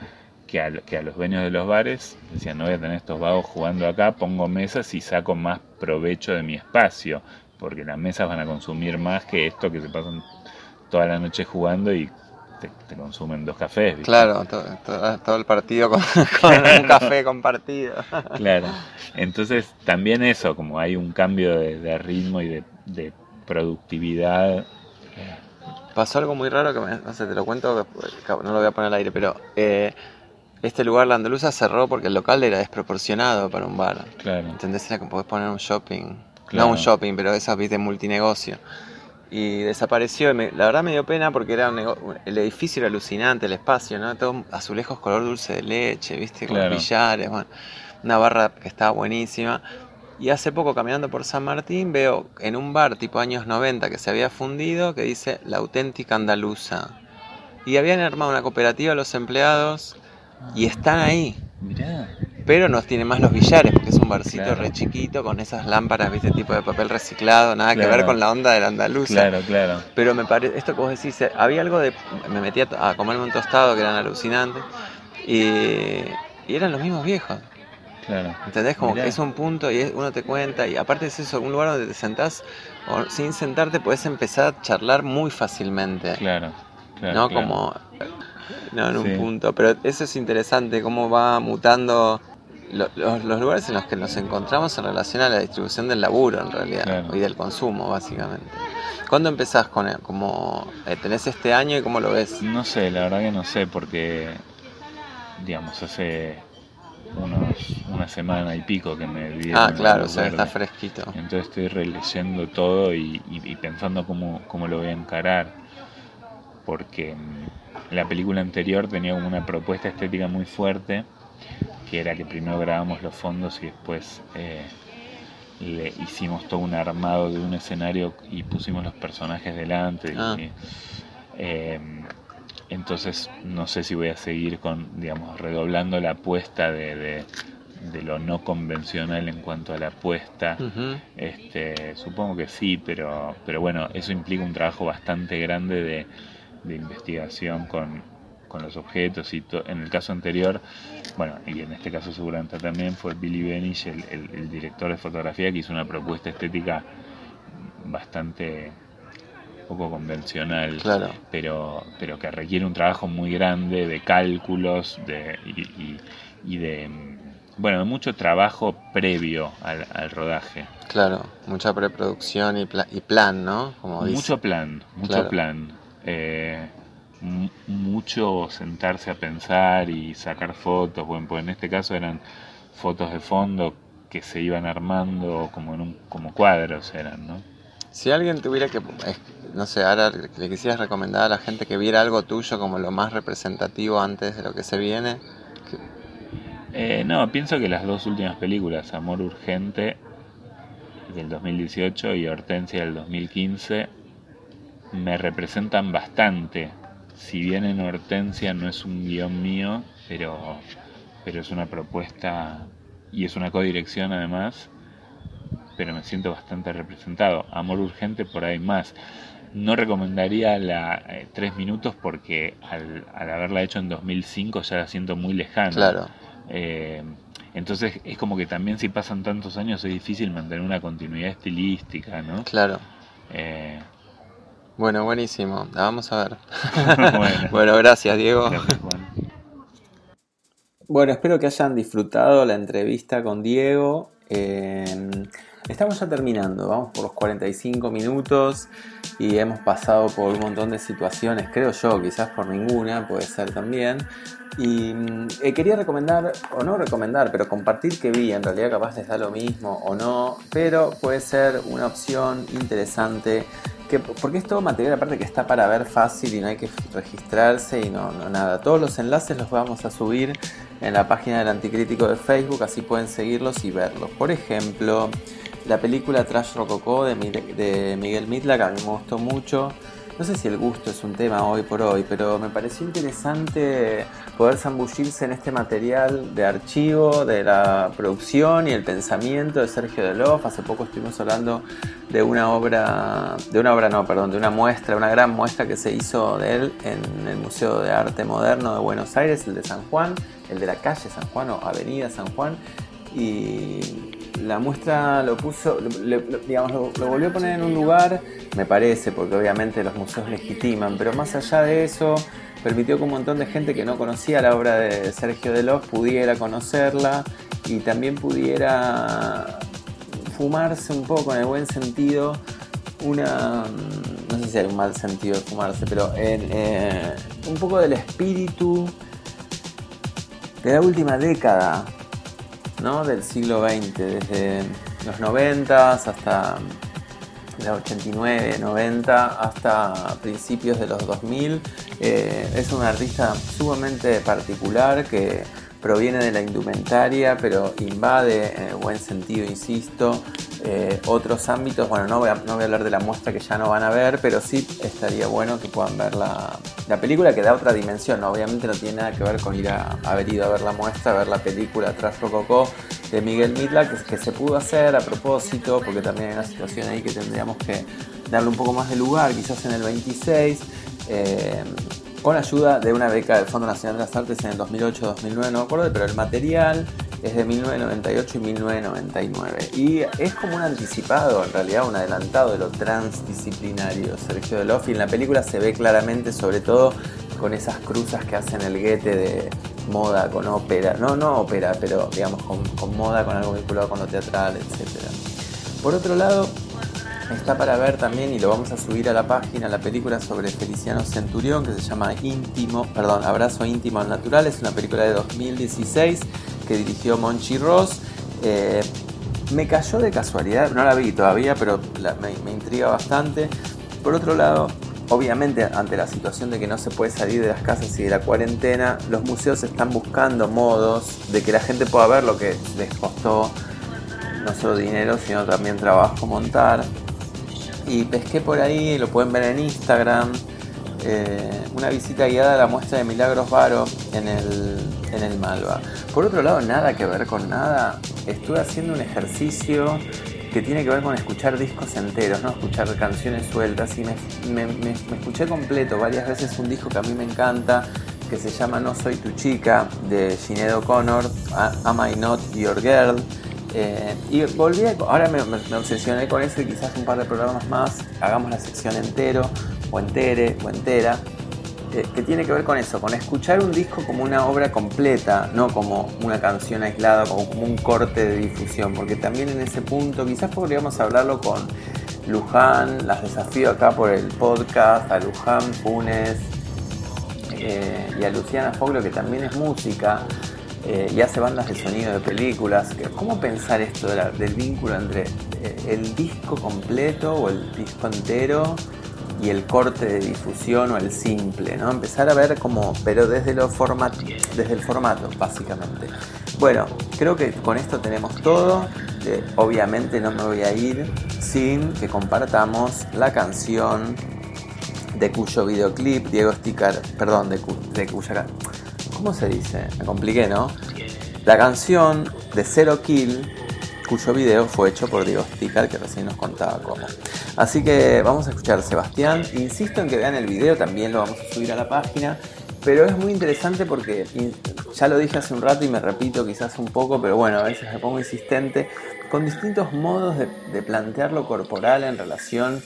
que, a, los dueños de los bares decían, no voy a tener estos vagos jugando acá, pongo mesas y saco más provecho de mi espacio, porque las mesas van a consumir más que esto que se pasan toda la noche jugando y te, consumen dos cafés. Claro, todo, el partido con, un café compartido. claro, entonces también eso, como hay un cambio de, ritmo y de, productividad. Pasó algo muy raro que no sé, te lo cuento, no lo voy a poner al aire, pero eh, este lugar, la Andaluza, cerró porque el local era desproporcionado para un bar. Claro. ¿Entendés? Era que podés poner un shopping. No un shopping, pero esas de multinegocio y desapareció. la verdad me dio pena porque era el edificio era alucinante, el espacio, ¿no? Todo azulejos color dulce de leche, ¿viste? Con billares, bueno, una barra que estaba buenísima. Y hace poco caminando por San Martín veo en un bar tipo años 90 que se había fundido que dice La auténtica andaluza. Y habían armado una cooperativa los empleados y están ahí. Mirá pero no tiene más los billares, porque es un barcito re chiquito con esas lámparas, viste, tipo de papel reciclado, nada que ver con la onda del andaluz. Claro, claro. Pero me parece, esto que vos decís, eh, había algo de, me metí a, comerme un tostado que eran alucinantes, y, eran los mismos viejos. Claro. ¿Entendés? Como que es un punto y uno te cuenta, y aparte es eso, un lugar donde te sentás, o sin sentarte puedes empezar a charlar muy fácilmente. Claro. claro ¿No? Como no, en un punto. Pero eso es interesante, cómo va mutando los, lugares en los que nos encontramos en relación a la distribución del laburo, en realidad, y del consumo, básicamente. ¿Cuándo empezás con él? Eh, ¿Tenés este año y cómo lo ves? No sé, la verdad que no sé, porque, digamos, hace unos, una semana y pico que me vi. Ah, claro, o sea, está fresquito. Entonces estoy releyendo todo y, pensando cómo, cómo, lo voy a encarar. Porque mm, la película anterior tenía una propuesta estética muy fuerte que era que primero grabamos los fondos y después eh, le hicimos todo un armado de un escenario y pusimos los personajes delante. Ah. Em, entonces no sé si voy a seguir con, digamos, redoblando la apuesta de, lo no convencional en cuanto a la apuesta. este, supongo que sí, pero, pero bueno, eso implica un trabajo bastante grande de, de investigación con, con los objetos y en el caso anterior, bueno, y en este caso seguramente también fue Billy Benich, el, director de fotografía, que hizo una propuesta estética bastante poco convencional, pero, pero que requiere un trabajo muy grande de cálculos de, y, de bueno, de mucho trabajo previo al, rodaje. Claro, mucha preproducción y, y plan, ¿no? Como mucho plan, mucho plan. Eh, mucho sentarse a pensar y sacar fotos. Bueno, pues en este caso eran fotos de fondo que se iban armando como en un, como cuadros eran, ¿no? Si alguien tuviera que, no sé, ahora le quisieras recomendar a la gente que viera algo tuyo como lo más representativo antes de lo que se viene. Eh, no, pienso que las dos últimas películas, Amor Urgente del 2018 y Hortensia del 2015, me representan bastante. Si bien en Hortensia no es un guion mío, pero, pero es una propuesta y es una codirección además, pero me siento bastante representado. Amor Urgente por ahí más. No recomendaría la eh, tres minutos porque al, haberla hecho en 2005 ya la siento muy lejana. Claro. Eh, entonces es como que también si pasan tantos años es difícil mantener una continuidad estilística, ¿no? Claro. Eh, bueno, buenísimo. La vamos a ver. bueno. gracias, Diego. Bueno, espero que hayan disfrutado la entrevista con Diego. Estamos ya terminando, vamos por los 45 minutos y hemos pasado por un montón de situaciones, creo yo, quizás por ninguna, puede ser también. Y mm, eh, quería recomendar, o no recomendar, pero compartir que vi, en realidad capaz les da lo mismo o no, pero puede ser una opción interesante que, porque es todo material aparte que está para ver fácil y no hay que registrarse y no, nada. Todos los enlaces los vamos a subir en la página del Anticrítico de Facebook, así pueden seguirlos y verlos. Por ejemplo, la película Trash Rococó de, de Miguel que a mí me gustó mucho. No sé si el gusto es un tema hoy por hoy, pero me pareció interesante poder zambullirse en este material de archivo de la producción y el pensamiento de Sergio Delof. Hace poco estuvimos hablando de una obra, de una obra no, perdón, de una muestra, una gran muestra que se hizo de él en el Museo de Arte Moderno de Buenos Aires, el de San Juan, el de la calle San Juan o Avenida San Juan. Y la muestra lo puso, digamos, lo, volvió a poner en un lugar, me parece, porque obviamente los museos legitiman, pero más allá de eso, permitió que un montón de gente que no conocía la obra de Sergio Delos pudiera conocerla y también pudiera fumarse un poco en el buen sentido una no sé si hay un mal sentido de fumarse pero en, eh, un poco del espíritu de la última década del siglo XX, desde los 90 hasta los 89, 90 hasta principios de los 2000. Eh, es un artista sumamente particular que proviene de la indumentaria, pero invade, en buen sentido, insisto, eh, otros ámbitos. Bueno, no voy, a, no voy, a, hablar de la muestra que ya no van a ver, pero sí estaría bueno que puedan ver la, película que da otra dimensión. Obviamente no tiene nada que ver con ir a haber ido a ver la muestra, a ver la película Tras Rococó de Miguel Midla, que, se pudo hacer a propósito, porque también hay una situación ahí que tendríamos que darle un poco más de lugar, quizás en el 26 con ayuda de una beca del Fondo Nacional de las Artes en el 2008-2009, no me acuerdo, pero el material es de 1998 y 1999. Y es como un anticipado, en realidad un adelantado de lo transdisciplinario. Sergio Delofi en la película se ve claramente, sobre todo con esas cruzas que hacen el guete de moda con ópera, no, no ópera, pero digamos con, moda, con algo vinculado con lo teatral, etc. Por otro lado, Está para ver también y lo vamos a subir a la página la película sobre Feliciano Centurión que se llama Íntimo, perdón, Abrazo Íntimo al Natural. Es una película de 2016 que dirigió Monchi Ross. Eh, me cayó de casualidad, no la vi todavía, pero me, me intriga bastante. Por otro lado, obviamente ante la situación de que no se puede salir de las casas y de la cuarentena, los museos están buscando modos de que la gente pueda ver lo que les costó no solo dinero, sino también trabajo montar y pesqué por ahí, lo pueden ver en Instagram, eh, una visita guiada a la muestra de Milagros Varo en el, en el Malva. Por otro lado, nada que ver con nada, estuve haciendo un ejercicio que tiene que ver con escuchar discos enteros, no escuchar canciones sueltas. Y me, me, escuché completo varias veces un disco que a mí me encanta que se llama No Soy Tu Chica de Sinead O'Connor, Am I Not Your Girl. Eh, y volví, ahora me, obsesioné con eso y quizás un par de programas más. Hagamos la sección entero o entere o entera, eh, que tiene que ver con eso, con escuchar un disco como una obra completa, no como una canción aislada, como, un corte de difusión, porque también en ese punto quizás podríamos hablarlo con Luján, las desafío acá por el podcast, a Luján Funes eh, y a Luciana Foglo, que también es música eh, y hace bandas de sonido de películas. ¿Cómo pensar esto del vínculo entre el disco completo o el disco entero y el corte de difusión o el simple? ¿no? Empezar a ver cómo, pero desde, desde el formato, básicamente. Bueno, creo que con esto tenemos todo. Eh, obviamente no me voy a ir sin que compartamos la canción de cuyo videoclip Diego Sticker, perdón, de, de cuya ¿Cómo se dice? Me compliqué, ¿no? La canción de Zero Kill, cuyo video fue hecho por Diego Sticker, que recién nos contaba cómo. Así que vamos a escuchar Sebastián. Insisto en que vean el video, también lo vamos a subir a la página. Pero es muy interesante porque ya lo dije hace un rato y me repito quizás un poco, pero bueno, a veces me pongo insistente, con distintos modos de, plantear lo corporal en relación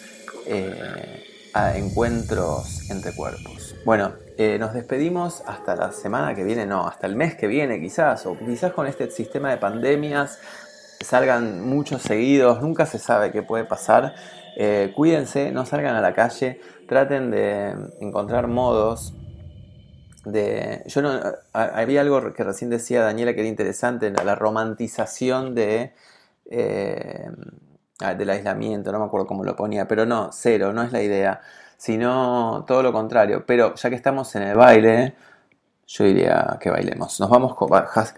eh, a encuentros entre cuerpos. Bueno, eh, nos despedimos hasta la semana que viene, no, hasta el mes que viene quizás, o quizás con este sistema de pandemias salgan muchos seguidos, nunca se sabe qué puede pasar. Eh, cuídense, no salgan a la calle, traten de encontrar modos de... Yo no, había algo que recién decía Daniela que era interesante, la romantización de... Eh, del aislamiento, no me acuerdo cómo lo ponía, pero no, cero, no es la idea sino todo lo contrario. Pero ya que estamos en el baile, yo diría que bailemos. Nos vamos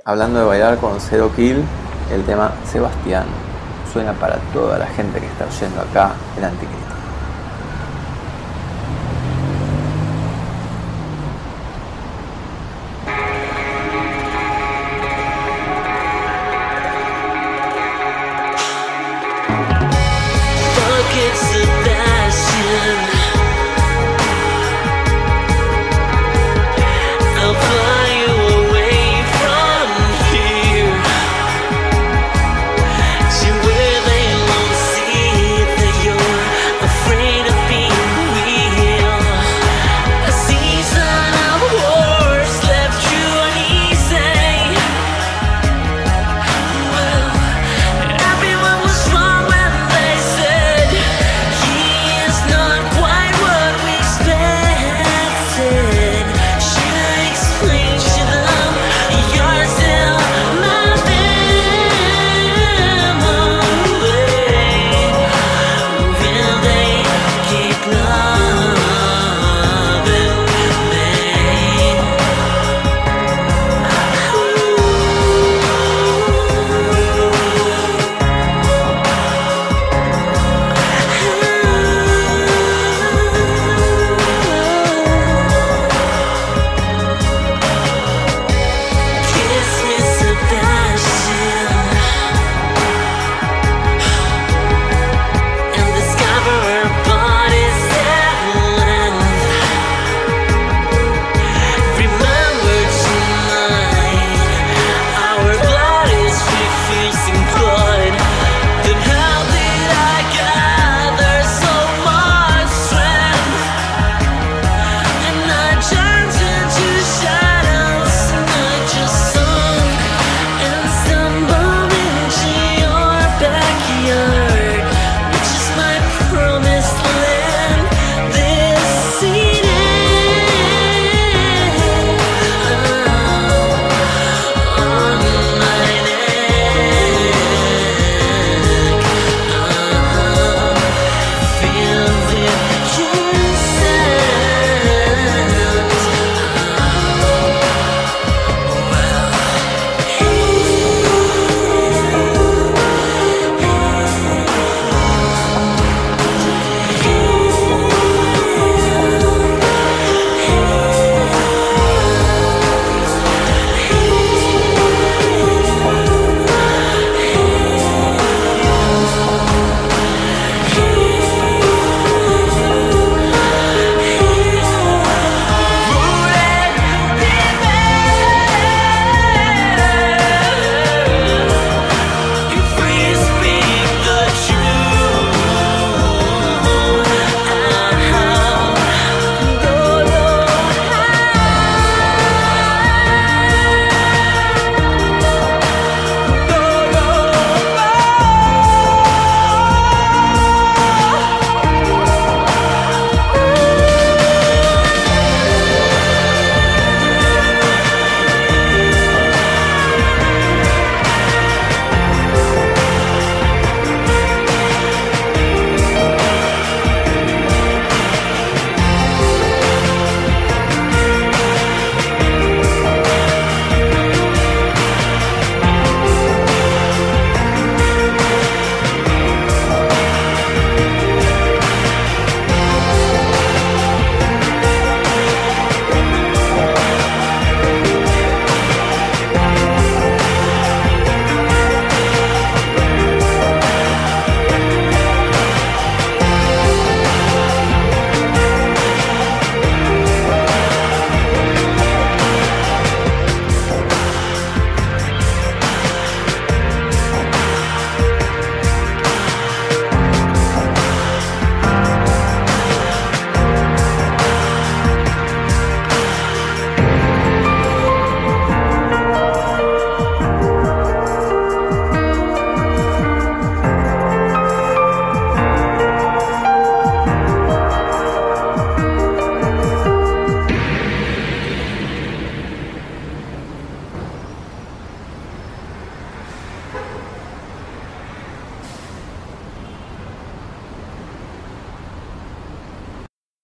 hablando de bailar con Zero Kill, el tema Sebastián. Suena para toda la gente que está oyendo acá el anticristo.